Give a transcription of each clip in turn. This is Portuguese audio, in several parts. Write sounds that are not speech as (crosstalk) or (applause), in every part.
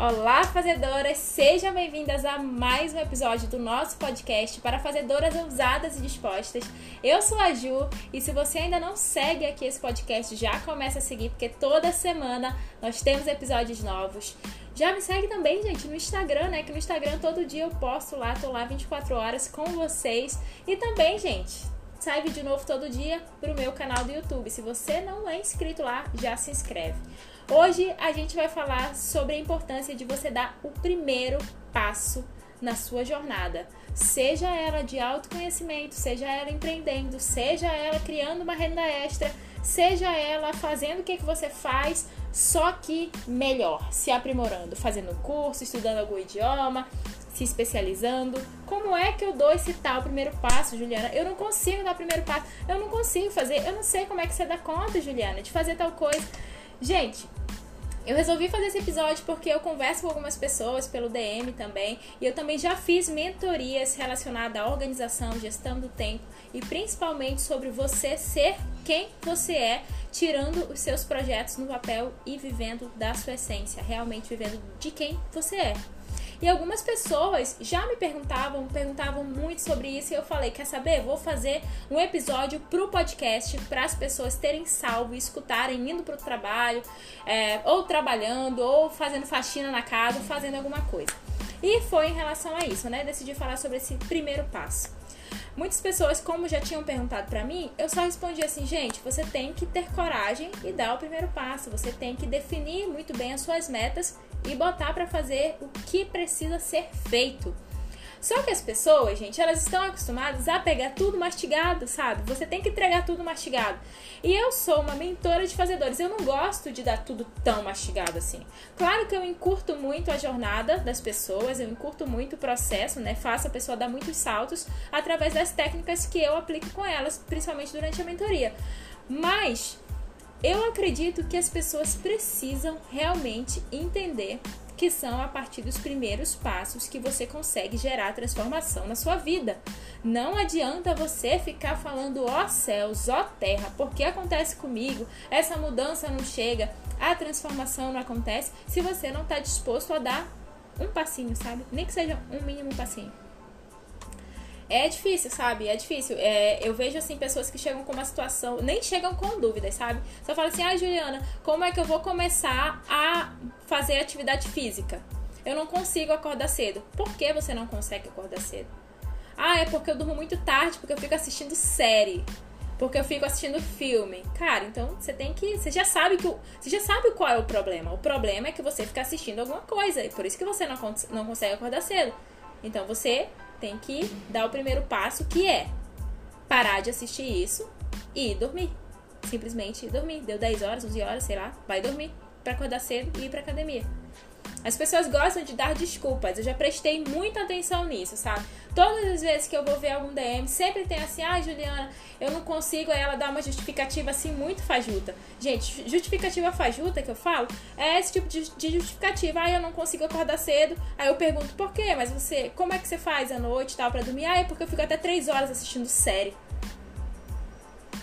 Olá, fazedoras! Sejam bem-vindas a mais um episódio do nosso podcast para fazedoras ousadas e dispostas. Eu sou a Ju e se você ainda não segue aqui esse podcast, já começa a seguir, porque toda semana nós temos episódios novos. Já me segue também, gente, no Instagram, né? Que no Instagram todo dia eu posto lá, tô lá 24 horas com vocês. E também, gente, sai vídeo novo todo dia pro meu canal do YouTube. Se você não é inscrito lá, já se inscreve. Hoje a gente vai falar sobre a importância de você dar o primeiro passo na sua jornada. Seja ela de autoconhecimento, seja ela empreendendo, seja ela criando uma renda extra, seja ela fazendo o que, que você faz, só que melhor, se aprimorando, fazendo curso, estudando algum idioma, se especializando. Como é que eu dou esse tal primeiro passo, Juliana? Eu não consigo dar o primeiro passo, eu não consigo fazer, eu não sei como é que você dá conta, Juliana, de fazer tal coisa. Gente, eu resolvi fazer esse episódio porque eu converso com algumas pessoas pelo DM também, e eu também já fiz mentorias relacionadas à organização, gestão do tempo e principalmente sobre você ser quem você é, tirando os seus projetos no papel e vivendo da sua essência, realmente vivendo de quem você é. E algumas pessoas já me perguntavam, perguntavam muito sobre isso e eu falei, quer saber? Vou fazer um episódio pro podcast para as pessoas terem salvo e escutarem indo pro trabalho, é, ou trabalhando, ou fazendo faxina na casa, ou fazendo alguma coisa. E foi em relação a isso, né? Decidi falar sobre esse primeiro passo. Muitas pessoas, como já tinham perguntado para mim, eu só respondi assim, gente, você tem que ter coragem e dar o primeiro passo. Você tem que definir muito bem as suas metas e botar para fazer o que precisa ser feito. Só que as pessoas, gente, elas estão acostumadas a pegar tudo mastigado, sabe? Você tem que entregar tudo mastigado. E eu sou uma mentora de fazedores. Eu não gosto de dar tudo tão mastigado assim. Claro que eu encurto muito a jornada das pessoas, eu encurto muito o processo, né? Faço a pessoa dar muitos saltos através das técnicas que eu aplico com elas, principalmente durante a mentoria. Mas eu acredito que as pessoas precisam realmente entender que são a partir dos primeiros passos que você consegue gerar transformação na sua vida. Não adianta você ficar falando ó céus, ó terra, porque acontece comigo, essa mudança não chega, a transformação não acontece se você não está disposto a dar um passinho, sabe? Nem que seja um mínimo passinho. É difícil, sabe? É difícil. É, eu vejo, assim, pessoas que chegam com uma situação, nem chegam com dúvidas, sabe? Só falam assim, ah, Juliana, como é que eu vou começar a fazer atividade física? Eu não consigo acordar cedo. Por que você não consegue acordar cedo? Ah, é porque eu durmo muito tarde, porque eu fico assistindo série. Porque eu fico assistindo filme. Cara, então você tem que. Você já sabe que. O, você já sabe qual é o problema. O problema é que você fica assistindo alguma coisa. E por isso que você não, não consegue acordar cedo. Então você tem que dar o primeiro passo, que é parar de assistir isso e ir dormir. Simplesmente ir dormir. Deu 10 horas, 11 horas, sei lá, vai dormir para acordar cedo e ir pra academia. As pessoas gostam de dar desculpas. Eu já prestei muita atenção nisso, sabe? Todas as vezes que eu vou ver algum DM, sempre tem assim: ah, Juliana, eu não consigo. Aí ela dá uma justificativa assim muito fajuta. Gente, justificativa fajuta que eu falo é esse tipo de, de justificativa. Ah, eu não consigo acordar cedo. Aí eu pergunto por quê? Mas você, como é que você faz à noite e tal pra dormir? Ah, é porque eu fico até 3 horas assistindo série.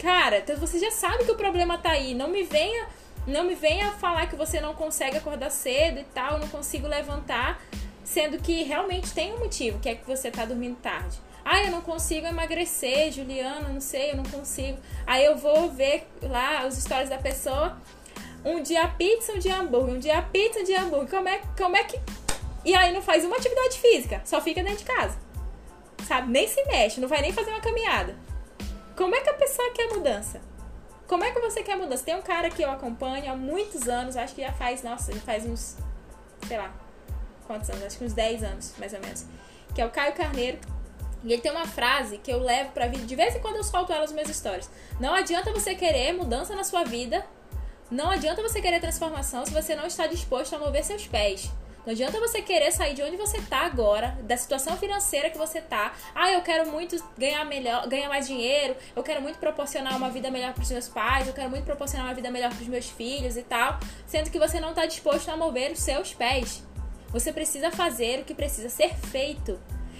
Cara, então você já sabe que o problema tá aí. Não me venha não me venha falar que você não consegue acordar cedo e tal, não consigo levantar, sendo que realmente tem um motivo, que é que você tá dormindo tarde. Ah, eu não consigo emagrecer, Juliana, não sei, eu não consigo. Aí eu vou ver lá os stories da pessoa. Um dia pizza, um dia hambúrguer, um dia pizza, um dia hambúrguer. Como é, como é que. E aí não faz uma atividade física, só fica dentro de casa. Sabe? Nem se mexe, não vai nem fazer uma caminhada. Como é que a pessoa quer mudança? Como é que você quer mudança? Tem um cara que eu acompanho há muitos anos, acho que já faz, nossa, já faz uns, sei lá, quantos anos? Acho que uns 10 anos, mais ou menos. Que é o Caio Carneiro. E ele tem uma frase que eu levo pra vida, de vez em quando eu solto ela nas minhas histórias. Não adianta você querer mudança na sua vida, não adianta você querer transformação se você não está disposto a mover seus pés. Não adianta você querer sair de onde você tá agora, da situação financeira que você tá. Ah, eu quero muito ganhar melhor, ganhar mais dinheiro, eu quero muito proporcionar uma vida melhor para os meus pais, eu quero muito proporcionar uma vida melhor para os meus filhos e tal, sendo que você não está disposto a mover os seus pés. Você precisa fazer o que precisa ser feito.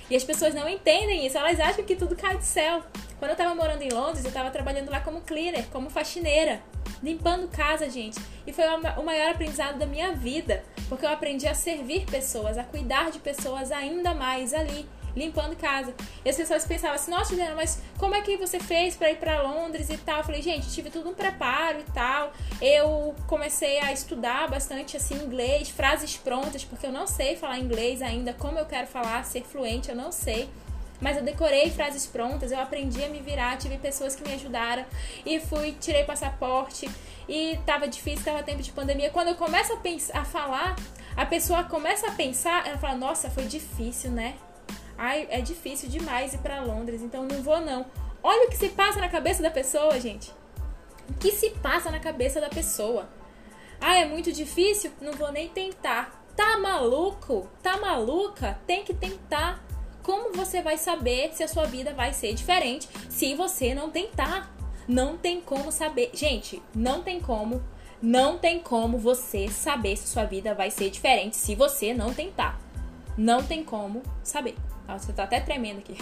E as pessoas não entendem isso, elas acham que tudo cai do céu. Quando eu tava morando em Londres, eu tava trabalhando lá como cleaner, como faxineira. Limpando casa, gente. E foi o maior aprendizado da minha vida, porque eu aprendi a servir pessoas, a cuidar de pessoas ainda mais ali limpando casa. E as pessoas pensavam assim, nossa, Juliana, mas como é que você fez para ir para Londres e tal? Eu falei, gente, tive tudo um preparo e tal. Eu comecei a estudar bastante assim inglês, frases prontas, porque eu não sei falar inglês ainda, como eu quero falar, ser fluente, eu não sei. Mas eu decorei frases prontas, eu aprendi a me virar, tive pessoas que me ajudaram e fui, tirei passaporte e tava difícil, tava tempo de pandemia. Quando eu começo a pensar, a falar, a pessoa começa a pensar, ela fala: "Nossa, foi difícil, né?" Ai, é difícil demais ir para Londres, então não vou não. Olha o que se passa na cabeça da pessoa, gente. O que se passa na cabeça da pessoa? Ah, é muito difícil? Não vou nem tentar. Tá maluco? Tá maluca? Tem que tentar. Como você vai saber se a sua vida vai ser diferente se você não tentar? Não tem como saber. Gente, não tem como. Não tem como você saber se sua vida vai ser diferente se você não tentar. Não tem como saber. Nossa, eu tô até tremendo aqui.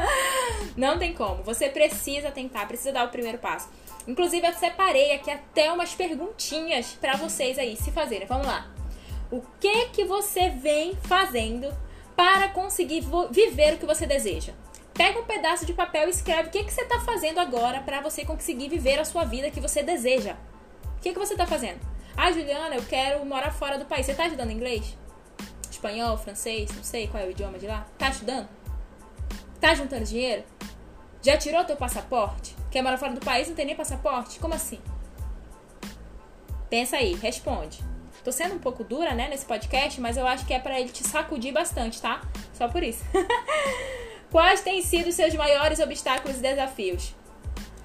(laughs) não tem como. Você precisa tentar, precisa dar o primeiro passo. Inclusive, eu separei aqui até umas perguntinhas para vocês aí se fazerem. Vamos lá. O que que você vem fazendo para conseguir viver o que você deseja? Pega um pedaço de papel e escreve o que, que você está fazendo agora para você conseguir viver a sua vida que você deseja. O que, que você está fazendo? Ah, Juliana, eu quero morar fora do país. Você está estudando inglês? espanhol, francês, não sei qual é o idioma de lá. Tá estudando? Tá juntando dinheiro? Já tirou teu passaporte? Quer morar fora do país não tem nem passaporte? Como assim? Pensa aí, responde. Tô sendo um pouco dura, né, nesse podcast, mas eu acho que é para ele te sacudir bastante, tá? Só por isso. (laughs) Quais têm sido seus maiores obstáculos e desafios?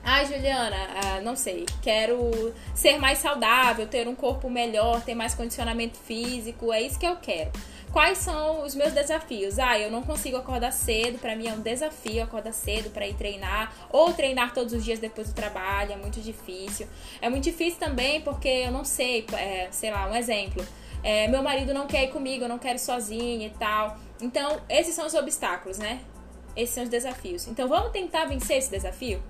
Ah, Juliana, ah, não sei. Quero ser mais saudável, ter um corpo melhor, ter mais condicionamento físico. É isso que eu quero. Quais são os meus desafios? Ah, eu não consigo acordar cedo, para mim é um desafio acordar cedo para ir treinar, ou treinar todos os dias depois do trabalho, é muito difícil. É muito difícil também porque eu não sei, é, sei lá, um exemplo. É, meu marido não quer ir comigo, eu não quero ir sozinha e tal. Então, esses são os obstáculos, né? Esses são os desafios. Então, vamos tentar vencer esse desafio?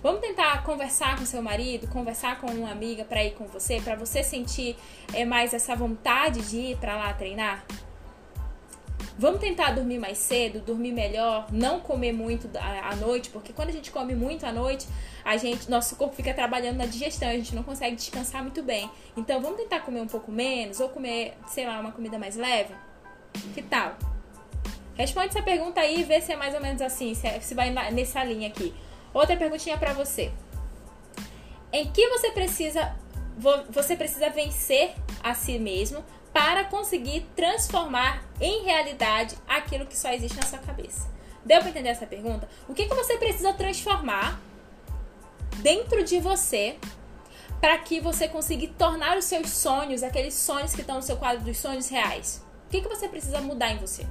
Vamos tentar conversar com seu marido, conversar com uma amiga para ir com você, para você sentir é, mais essa vontade de ir para lá treinar? Vamos tentar dormir mais cedo, dormir melhor, não comer muito à noite, porque quando a gente come muito à noite, a gente, nosso corpo fica trabalhando na digestão, a gente não consegue descansar muito bem. Então vamos tentar comer um pouco menos ou comer, sei lá, uma comida mais leve? Que tal? Responde essa pergunta aí e vê se é mais ou menos assim, se, é, se vai nessa linha aqui. Outra perguntinha para você. Em que você precisa você precisa vencer a si mesmo para conseguir transformar em realidade aquilo que só existe na sua cabeça. Deu para entender essa pergunta? O que, que você precisa transformar dentro de você para que você consiga tornar os seus sonhos, aqueles sonhos que estão no seu quadro dos sonhos reais? O que, que você precisa mudar em você?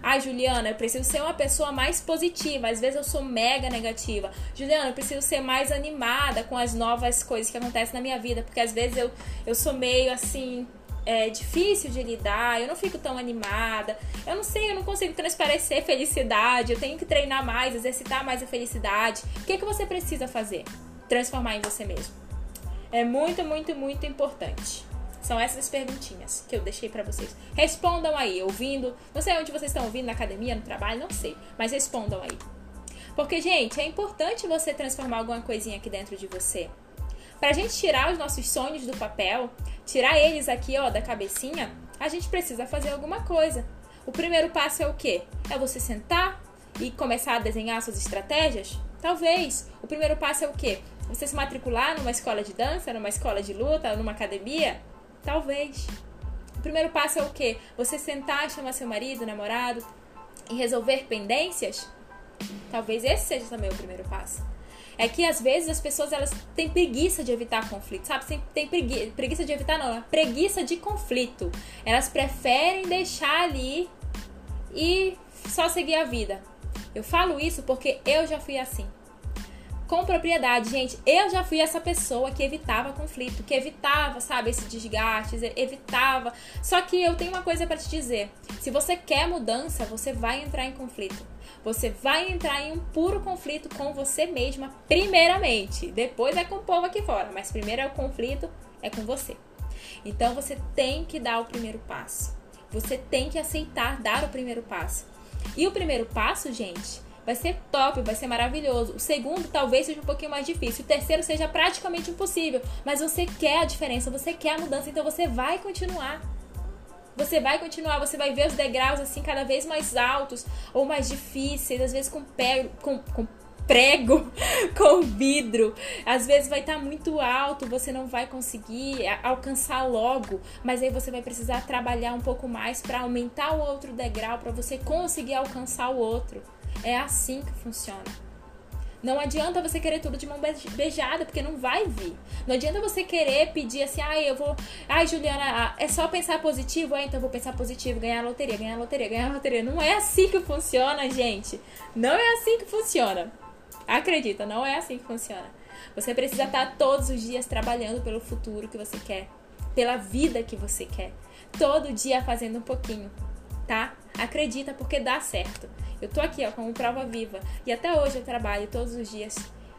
Ah, Juliana, eu preciso ser uma pessoa mais positiva. Às vezes eu sou mega negativa. Juliana, eu preciso ser mais animada com as novas coisas que acontecem na minha vida. Porque às vezes eu, eu sou meio assim, é difícil de lidar, eu não fico tão animada. Eu não sei, eu não consigo transparecer felicidade, eu tenho que treinar mais, exercitar mais a felicidade. O que, é que você precisa fazer? Transformar em você mesmo. É muito, muito, muito importante. São essas perguntinhas que eu deixei para vocês. Respondam aí, ouvindo. Não sei onde vocês estão ouvindo, na academia, no trabalho, não sei. Mas respondam aí. Porque, gente, é importante você transformar alguma coisinha aqui dentro de você. Pra gente tirar os nossos sonhos do papel, tirar eles aqui, ó, da cabecinha, a gente precisa fazer alguma coisa. O primeiro passo é o quê? É você sentar e começar a desenhar suas estratégias? Talvez. O primeiro passo é o quê? Você se matricular numa escola de dança, numa escola de luta, numa academia? Talvez. O primeiro passo é o quê? Você sentar, chamar seu marido, namorado e resolver pendências? Talvez esse seja também o primeiro passo é que às vezes as pessoas elas têm preguiça de evitar conflito, sabe? Tem, preguiça, preguiça de evitar, não, é preguiça de conflito. Elas preferem deixar ali e só seguir a vida. Eu falo isso porque eu já fui assim. Com propriedade. Gente, eu já fui essa pessoa que evitava conflito, que evitava, sabe, esse desgaste, evitava. Só que eu tenho uma coisa para te dizer. Se você quer mudança, você vai entrar em conflito. Você vai entrar em um puro conflito com você mesma, primeiramente. Depois é com o povo aqui fora, mas primeiro é o conflito é com você. Então você tem que dar o primeiro passo. Você tem que aceitar dar o primeiro passo. E o primeiro passo, gente, vai ser top, vai ser maravilhoso. O segundo talvez seja um pouquinho mais difícil. O terceiro seja praticamente impossível. Mas você quer a diferença, você quer a mudança, então você vai continuar. Você vai continuar, você vai ver os degraus assim cada vez mais altos ou mais difíceis, às vezes com, pé, com, com prego, (laughs) com vidro. Às vezes vai estar tá muito alto, você não vai conseguir alcançar logo, mas aí você vai precisar trabalhar um pouco mais para aumentar o outro degrau para você conseguir alcançar o outro. É assim que funciona. Não adianta você querer tudo de mão beijada, porque não vai vir. Não adianta você querer pedir assim, ai, eu vou. Ai, Juliana, é só pensar positivo? É, então eu vou pensar positivo, ganhar loteria, ganhar loteria, ganhar loteria. Não é assim que funciona, gente. Não é assim que funciona. Acredita, não é assim que funciona. Você precisa estar todos os dias trabalhando pelo futuro que você quer, pela vida que você quer. Todo dia fazendo um pouquinho, tá? Acredita, porque dá certo. Eu tô aqui, ó, como prova viva. E até hoje eu trabalho todos os dias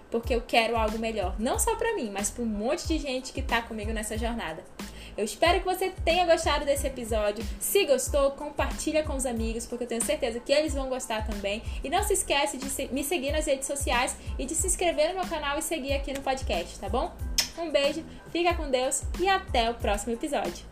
porque eu quero algo melhor. Não só para mim, mas para um monte de gente que tá comigo nessa jornada. Eu espero que você tenha gostado desse episódio. Se gostou, compartilha com os amigos, porque eu tenho certeza que eles vão gostar também. E não se esquece de me seguir nas redes sociais e de se inscrever no meu canal e seguir aqui no podcast, tá bom? Um beijo, fica com Deus e até o próximo episódio.